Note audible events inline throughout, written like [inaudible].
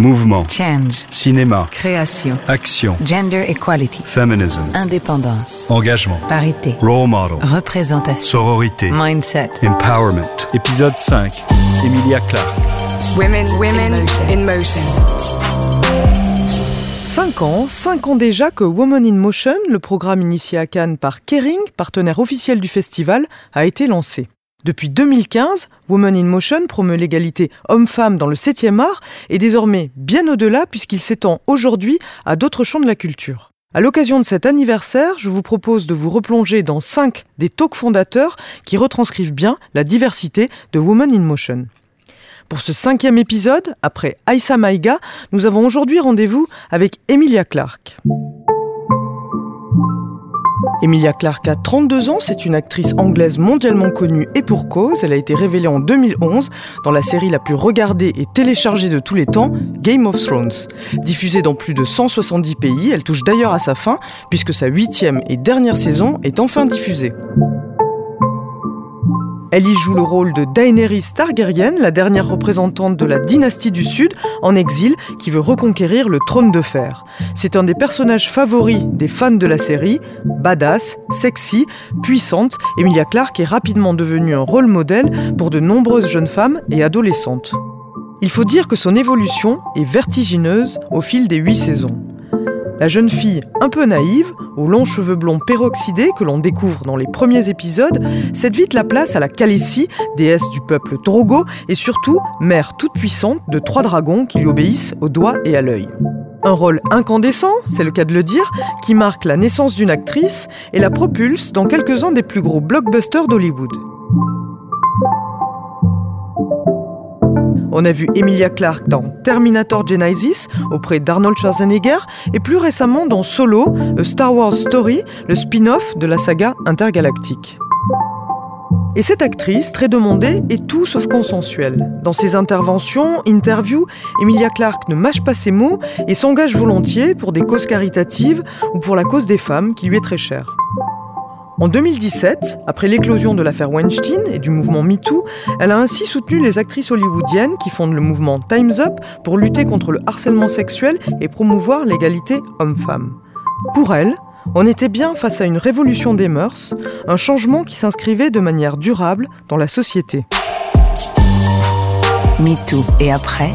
Mouvement. Change. Cinéma. Création. Action. Gender equality. Feminism. Indépendance. Engagement. Parité. Role model. Représentation. Sororité. Mindset. Empowerment. Épisode 5. Emilia Clarke. Women, women in motion. 5 ans, 5 ans déjà que Women in Motion, le programme initié à Cannes par Kering, partenaire officiel du festival, a été lancé. Depuis 2015, Women in Motion promeut l'égalité homme-femme dans le 7e art et désormais bien au-delà puisqu'il s'étend aujourd'hui à d'autres champs de la culture. À l'occasion de cet anniversaire, je vous propose de vous replonger dans 5 des talks fondateurs qui retranscrivent bien la diversité de Women in Motion. Pour ce cinquième épisode, après Aïssa Maïga, nous avons aujourd'hui rendez-vous avec Emilia Clarke. Emilia Clarke a 32 ans, c'est une actrice anglaise mondialement connue et pour cause. Elle a été révélée en 2011 dans la série la plus regardée et téléchargée de tous les temps, Game of Thrones. Diffusée dans plus de 170 pays, elle touche d'ailleurs à sa fin puisque sa huitième et dernière saison est enfin diffusée. Elle y joue le rôle de Daenerys Targaryen, la dernière représentante de la dynastie du Sud, en exil, qui veut reconquérir le trône de fer. C'est un des personnages favoris des fans de la série, badass, sexy, puissante, Emilia Clarke est rapidement devenue un rôle modèle pour de nombreuses jeunes femmes et adolescentes. Il faut dire que son évolution est vertigineuse au fil des huit saisons. La jeune fille un peu naïve, aux longs cheveux blonds peroxydés que l'on découvre dans les premiers épisodes, cède vite la place à la Khaleesi, déesse du peuple Drogo, et surtout mère toute puissante de trois dragons qui lui obéissent au doigt et à l'œil. Un rôle incandescent, c'est le cas de le dire, qui marque la naissance d'une actrice et la propulse dans quelques-uns des plus gros blockbusters d'Hollywood. On a vu Emilia Clarke dans Terminator Genesis auprès d'Arnold Schwarzenegger et plus récemment dans Solo, A Star Wars Story, le spin-off de la saga intergalactique. Et cette actrice, très demandée, est tout sauf consensuelle. Dans ses interventions, interviews, Emilia Clarke ne mâche pas ses mots et s'engage volontiers pour des causes caritatives ou pour la cause des femmes qui lui est très chère. En 2017, après l'éclosion de l'affaire Weinstein et du mouvement MeToo, elle a ainsi soutenu les actrices hollywoodiennes qui fondent le mouvement Time's Up pour lutter contre le harcèlement sexuel et promouvoir l'égalité homme-femme. Pour elle, on était bien face à une révolution des mœurs, un changement qui s'inscrivait de manière durable dans la société. MeToo et après?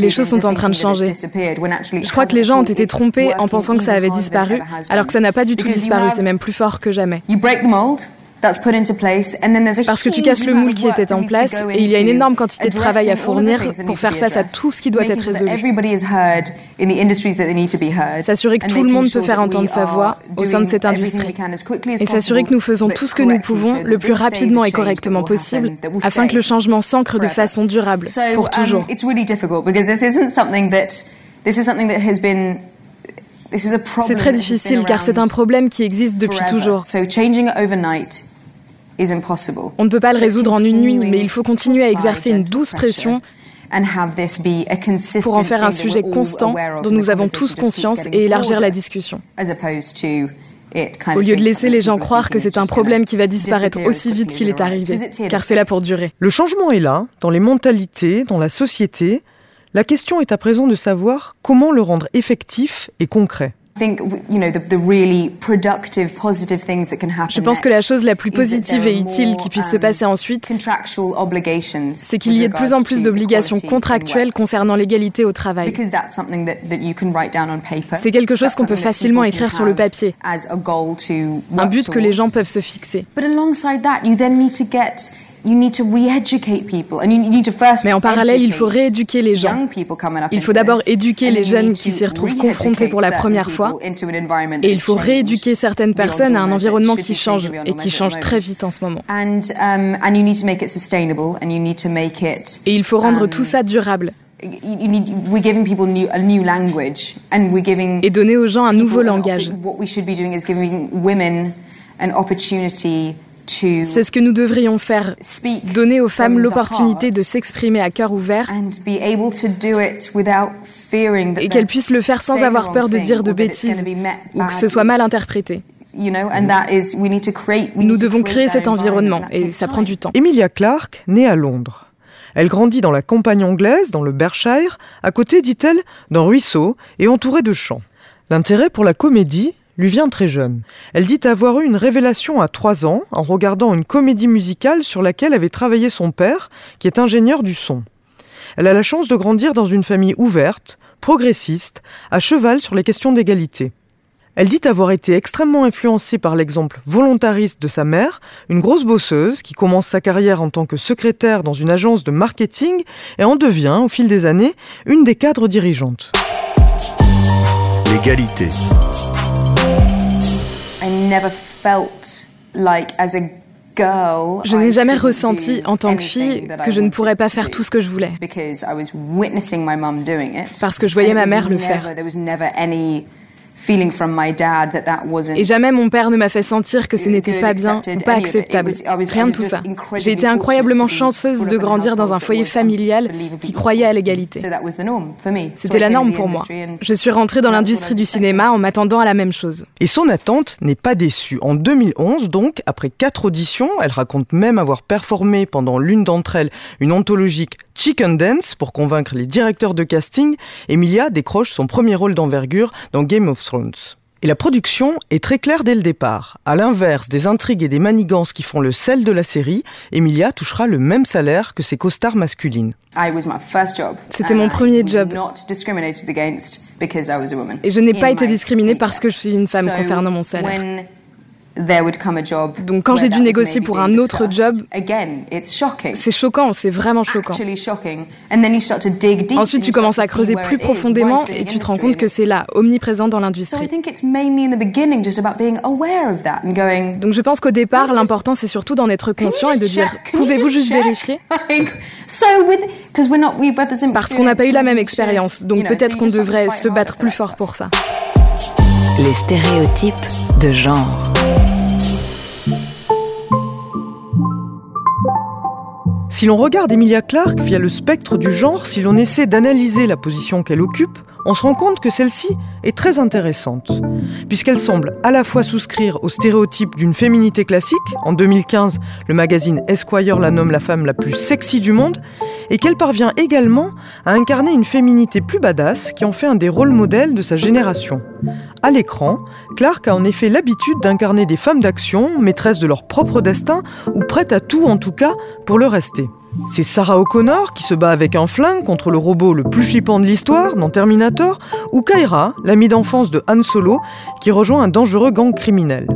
Les choses sont en train de changer. Je crois que les gens ont été trompés en pensant que ça avait disparu, alors que ça n'a pas du tout disparu, c'est même plus fort que jamais. Parce que tu casses le moule qui était en place et il y a une énorme quantité de travail à fournir pour faire face à tout ce qui doit être résolu. S'assurer que tout le monde peut faire entendre sa voix au sein de cette industrie. Et s'assurer que nous faisons tout ce que nous pouvons le plus rapidement et correctement possible afin que le changement s'ancre de façon durable pour toujours. C'est très difficile car c'est un problème qui existe depuis toujours. On ne peut pas le résoudre en une nuit, mais il faut continuer à exercer une douce pression pour en faire un sujet constant dont nous avons tous conscience et élargir la discussion. Au lieu de laisser les gens croire que c'est un problème qui va disparaître aussi vite qu'il est arrivé, car c'est là pour durer. Le changement est là, dans les mentalités, dans la société. La question est à présent de savoir comment le rendre effectif et concret. Je pense que la chose la plus positive et utile qui puisse se passer ensuite, c'est qu'il y ait de plus en plus d'obligations contractuelles concernant l'égalité au travail. C'est quelque chose qu'on peut facilement écrire sur le papier, un but que les gens peuvent se fixer. Mais en parallèle, il faut rééduquer les gens. Il faut d'abord éduquer les jeunes qui s'y retrouvent confrontés pour la première fois. Et il faut rééduquer certaines personnes à un environnement qui change et qui change très vite en ce moment. Et il faut rendre tout ça durable. Et donner aux gens un nouveau langage. C'est ce que nous devrions faire, donner aux femmes l'opportunité de s'exprimer à cœur ouvert et qu'elles puissent le faire sans avoir peur de dire de bêtises ou que ce soit mal interprété. Nous devons créer cet environnement et ça prend du temps. Emilia Clarke, née à Londres. Elle grandit dans la campagne anglaise, dans le Berkshire, à côté, dit-elle, d'un ruisseau et entourée de champs. L'intérêt pour la comédie lui vient très jeune. Elle dit avoir eu une révélation à trois ans en regardant une comédie musicale sur laquelle avait travaillé son père, qui est ingénieur du son. Elle a la chance de grandir dans une famille ouverte, progressiste, à cheval sur les questions d'égalité. Elle dit avoir été extrêmement influencée par l'exemple volontariste de sa mère, une grosse bosseuse qui commence sa carrière en tant que secrétaire dans une agence de marketing et en devient, au fil des années, une des cadres dirigeantes. L'égalité. Je n'ai jamais ressenti en tant que fille que je ne pourrais pas faire tout ce que je voulais. Parce que je voyais ma mère le faire. Et jamais mon père ne m'a fait sentir que ce n'était pas bien ou pas acceptable. Rien de tout ça. J'ai été incroyablement chanceuse de grandir dans un foyer familial qui croyait à l'égalité. C'était la norme pour moi. Je suis rentrée dans l'industrie du cinéma en m'attendant à la même chose. Et son attente n'est pas déçue. En 2011, donc, après quatre auditions, elle raconte même avoir performé pendant l'une d'entre elles une anthologique Chicken Dance pour convaincre les directeurs de casting, Emilia décroche son premier rôle d'envergure dans Game of Thrones. Et la production est très claire dès le départ. À l'inverse des intrigues et des manigances qui font le sel de la série, Emilia touchera le même salaire que ses costars masculines. C'était mon premier job. Et je n'ai pas été discriminée parce que je suis une femme concernant mon salaire. Donc quand j'ai dû négocier pour un autre job, c'est choquant, c'est vraiment choquant. Ensuite, tu commences à creuser plus profondément et tu te rends compte que c'est là, omniprésent dans l'industrie. Donc je pense qu'au départ, l'important c'est surtout d'en être conscient et de dire, pouvez-vous juste vérifier? [laughs] Parce qu'on n'a pas eu la même expérience, donc peut-être qu'on devrait se battre plus fort pour ça. Les stéréotypes de genre. Si l'on regarde Emilia Clarke via le spectre du genre, si l'on essaie d'analyser la position qu'elle occupe, on se rend compte que celle-ci est très intéressante, puisqu'elle semble à la fois souscrire au stéréotype d'une féminité classique, en 2015 le magazine Esquire la nomme la femme la plus sexy du monde, et qu'elle parvient également à incarner une féminité plus badass qui en fait un des rôles modèles de sa génération. À l'écran, Clark a en effet l'habitude d'incarner des femmes d'action, maîtresses de leur propre destin, ou prêtes à tout en tout cas pour le rester. C'est Sarah O'Connor qui se bat avec un flingue contre le robot le plus flippant de l'histoire dans Terminator, ou Kyra, l'amie d'enfance de Han Solo, qui rejoint un dangereux gang criminel.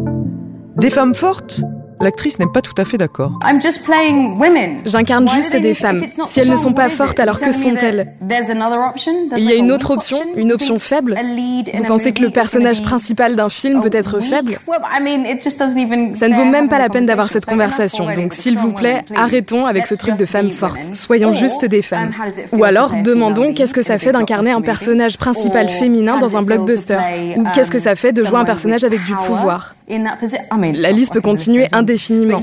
Des femmes fortes? L'actrice n'est pas tout à fait d'accord. J'incarne juste des femmes. Si elles ne sont pas fortes, alors que sont-elles Il y a une autre option, une option faible. Vous pensez que le personnage principal d'un film peut être faible? Ça ne vaut même pas la peine d'avoir cette conversation. Donc s'il vous plaît, arrêtons avec ce truc de femmes fortes. Soyons juste des femmes. Ou alors demandons qu'est-ce que ça fait d'incarner un personnage principal féminin dans un blockbuster? Ou qu'est-ce que ça fait de jouer un personnage avec du pouvoir? La liste peut continuer indéfiniment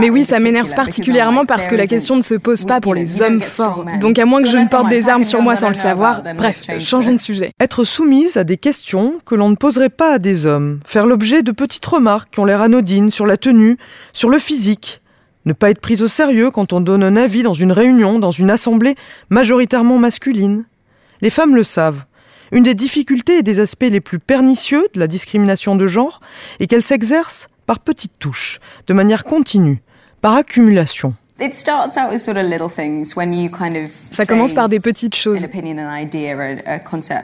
mais oui, ça m'énerve particulièrement parce que la question ne se pose pas pour les hommes forts. Donc à moins que je ne porte des armes sur moi sans le savoir, bref, changeons de sujet. Être soumise à des questions que l'on ne poserait pas à des hommes, faire l'objet de petites remarques qui ont l'air anodines sur la tenue, sur le physique, ne pas être prise au sérieux quand on donne un avis dans une réunion, dans une assemblée majoritairement masculine. Les femmes le savent. Une des difficultés et des aspects les plus pernicieux de la discrimination de genre est qu'elle s'exerce par petites touches, de manière continue, par accumulation. Ça commence par des petites choses.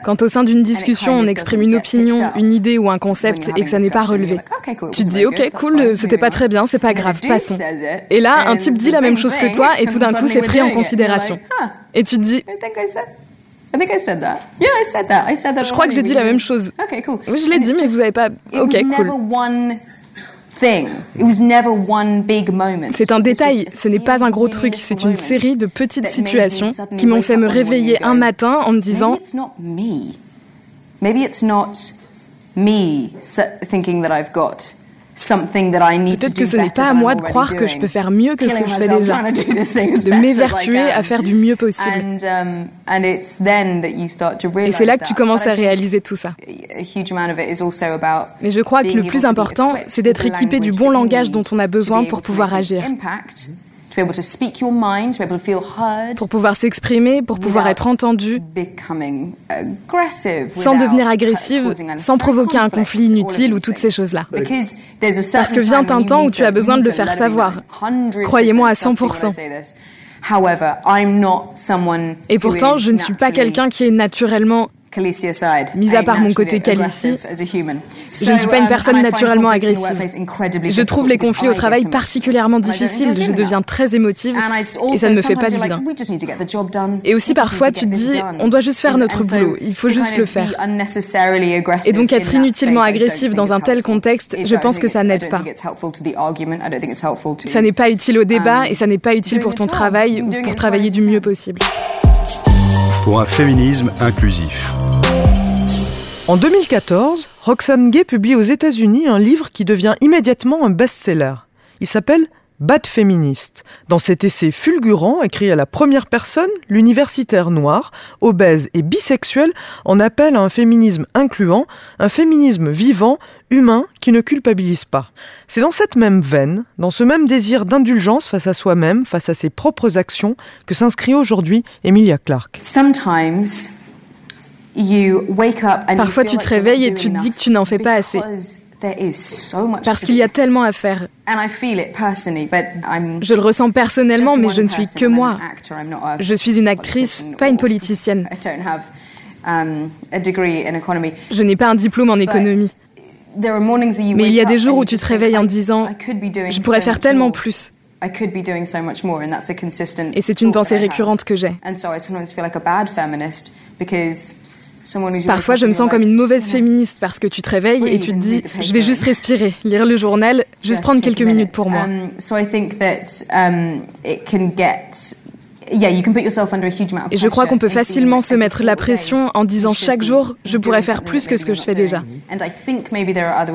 Quand au sein d'une discussion, on exprime une opinion, une idée ou un concept et que ça n'est pas relevé. Tu te dis, ok, cool, c'était pas très bien, c'est pas grave, passons. Et là, un type dit la même chose que toi et tout d'un coup, c'est pris en considération. Et tu te dis, je crois que j'ai dit la même chose. Oui, je l'ai dit, mais vous n'avez pas. Ok, cool. C'est un détail, ce n'est pas un gros truc, c'est une série de petites situations qui m'ont fait me réveiller un matin en me disant Peut-être que ce n'est pas à moi de croire que je peux faire mieux que ce que je fais déjà, de m'évertuer à faire du mieux possible. Um, Et c'est là que tu commences à réaliser tout ça. Mais je crois que le plus important, c'est d'être équipé du bon langage dont on a besoin pour pouvoir agir pour pouvoir s'exprimer, pour pouvoir être entendu, sans devenir agressive, sans provoquer un conflit inutile ou toutes ces choses-là. Parce que vient un temps où tu as besoin de le faire savoir. Croyez-moi à 100%. Et pourtant, je ne suis pas quelqu'un qui est naturellement Mis à part mon côté Calici, je ne suis pas une personne naturellement agressive. Je trouve les conflits au travail particulièrement difficiles, je deviens très émotive et ça ne me fait pas du bien. Et aussi parfois tu te dis, on doit juste faire notre boulot, il faut juste le faire. Et donc être inutilement agressive dans un tel contexte, je pense que ça n'aide pas. Ça n'est pas utile au débat um, et ça n'est pas utile pour ton travail ou pour travailler du mieux possible pour un féminisme inclusif. En 2014, Roxane Gay publie aux États-Unis un livre qui devient immédiatement un best-seller. Il s'appelle Bad Féministe. Dans cet essai fulgurant, écrit à la première personne, l'universitaire noir, obèse et bisexuel en appelle à un féminisme incluant, un féminisme vivant, humain, qui ne culpabilise pas. C'est dans cette même veine, dans ce même désir d'indulgence face à soi-même, face à ses propres actions, que s'inscrit aujourd'hui Emilia Clarke. Parfois tu te réveilles et tu te dis que tu n'en fais pas assez. Parce qu'il y a tellement à faire. Je le ressens personnellement, mais je ne suis que moi. Je suis une actrice, pas une politicienne. Um, je n'ai pas un diplôme en économie. Mais il y a des jours où tu te réveilles en disant ⁇ Je pourrais faire tellement plus ⁇ Et c'est une pensée récurrente que j'ai. Parfois, je me sens comme une mauvaise féministe parce que tu te réveilles et tu te dis, je vais juste respirer, lire le journal, juste prendre quelques minutes pour moi. Et je crois qu'on peut facilement se mettre la pression en disant chaque jour, je pourrais faire plus que ce que je fais déjà.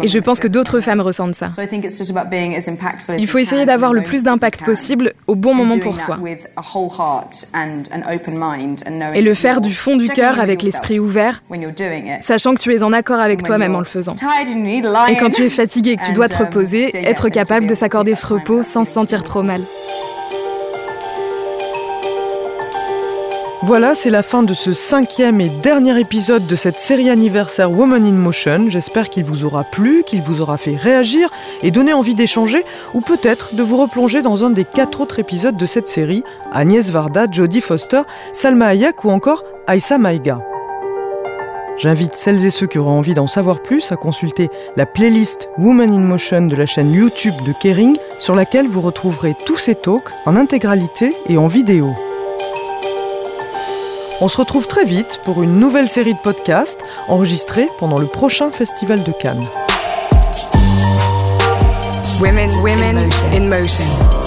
Et je pense que d'autres femmes ressentent ça. Il faut essayer d'avoir le plus d'impact possible au bon moment pour soi. Et le faire du fond du cœur avec l'esprit ouvert, sachant que tu es en accord avec toi-même en le faisant. Et quand tu es fatigué et que tu dois te um, reposer, être capable de s'accorder ce repos sans se sentir trop mal. Voilà, c'est la fin de ce cinquième et dernier épisode de cette série anniversaire Woman in Motion. J'espère qu'il vous aura plu, qu'il vous aura fait réagir et donné envie d'échanger ou peut-être de vous replonger dans un des quatre autres épisodes de cette série, Agnès Varda, Jodie Foster, Salma Hayek ou encore Aïssa Maïga. J'invite celles et ceux qui auront envie d'en savoir plus à consulter la playlist Woman in Motion de la chaîne YouTube de Kering sur laquelle vous retrouverez tous ces talks en intégralité et en vidéo. On se retrouve très vite pour une nouvelle série de podcasts enregistrés pendant le prochain Festival de Cannes. Women, women in motion.